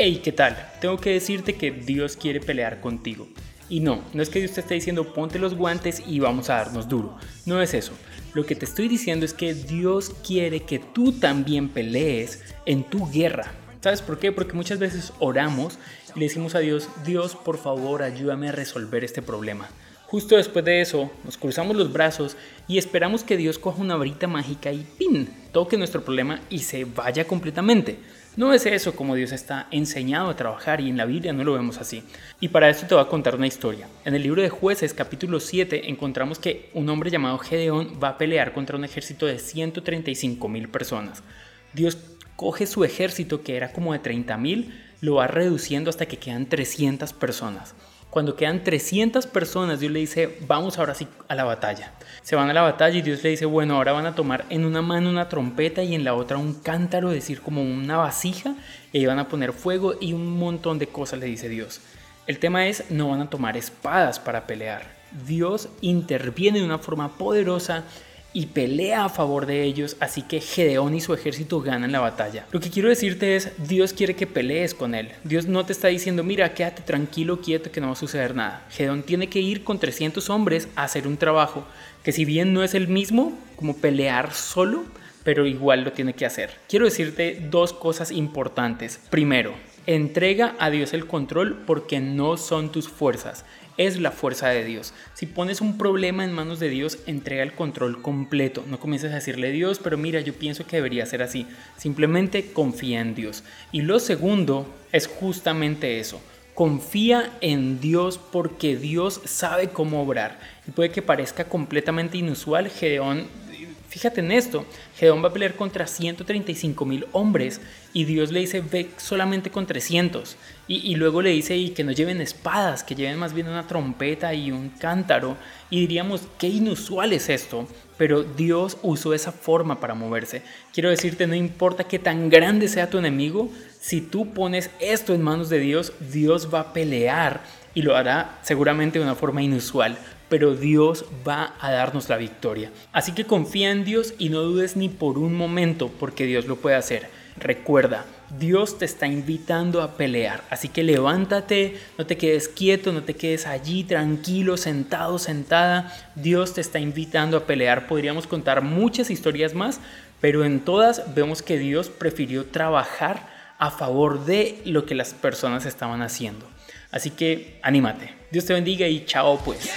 Hey, ¿qué tal? Tengo que decirte que Dios quiere pelear contigo. Y no, no es que Dios te esté diciendo ponte los guantes y vamos a darnos duro. No es eso. Lo que te estoy diciendo es que Dios quiere que tú también pelees en tu guerra. ¿Sabes por qué? Porque muchas veces oramos y le decimos a Dios, Dios, por favor, ayúdame a resolver este problema. Justo después de eso, nos cruzamos los brazos y esperamos que Dios coja una varita mágica y ¡pin! toque nuestro problema y se vaya completamente. No es eso como Dios está enseñado a trabajar y en la Biblia no lo vemos así. Y para esto te voy a contar una historia. En el libro de jueces capítulo 7 encontramos que un hombre llamado Gedeón va a pelear contra un ejército de 135 mil personas. Dios coge su ejército que era como de 30 mil, lo va reduciendo hasta que quedan 300 personas. Cuando quedan 300 personas, Dios le dice, vamos ahora sí a la batalla. Se van a la batalla y Dios le dice, bueno, ahora van a tomar en una mano una trompeta y en la otra un cántaro, es decir, como una vasija, y van a poner fuego y un montón de cosas, le dice Dios. El tema es, no van a tomar espadas para pelear. Dios interviene de una forma poderosa y pelea a favor de ellos, así que Gedeón y su ejército ganan la batalla. Lo que quiero decirte es, Dios quiere que pelees con él. Dios no te está diciendo, mira, quédate tranquilo, quieto, que no va a suceder nada. Gedeón tiene que ir con 300 hombres a hacer un trabajo que si bien no es el mismo como pelear solo, pero igual lo tiene que hacer. Quiero decirte dos cosas importantes. Primero, entrega a Dios el control porque no son tus fuerzas es la fuerza de Dios. Si pones un problema en manos de Dios, entrega el control completo. No comiences a decirle Dios, pero mira, yo pienso que debería ser así. Simplemente confía en Dios. Y lo segundo es justamente eso. Confía en Dios porque Dios sabe cómo obrar. Y puede que parezca completamente inusual, Gedeón Fíjate en esto, Gedeón va a pelear contra 135 mil hombres y Dios le dice ve solamente con 300 y, luego le dice y que no lleven espadas, que lleven más bien una trompeta y un cántaro y diríamos qué inusual es esto, pero Dios usó esa forma para moverse. Quiero decirte, no importa qué tan grande sea tu enemigo, si tú pones esto en manos de Dios, Dios va a pelear y lo hará seguramente de una forma inusual, pero Dios va a darnos la victoria. Así que confía en Dios y no dudes ni por un momento porque Dios lo puede hacer. Recuerda, Dios te está invitando a pelear, así que levántate, no te quedes quieto, no te quedes allí tranquilo, sentado, sentada. Dios te está invitando a pelear. Podríamos contar muchas historias más, pero en todas vemos que Dios prefirió trabajar a favor de lo que las personas estaban haciendo. Así que anímate. Dios te bendiga y chao pues.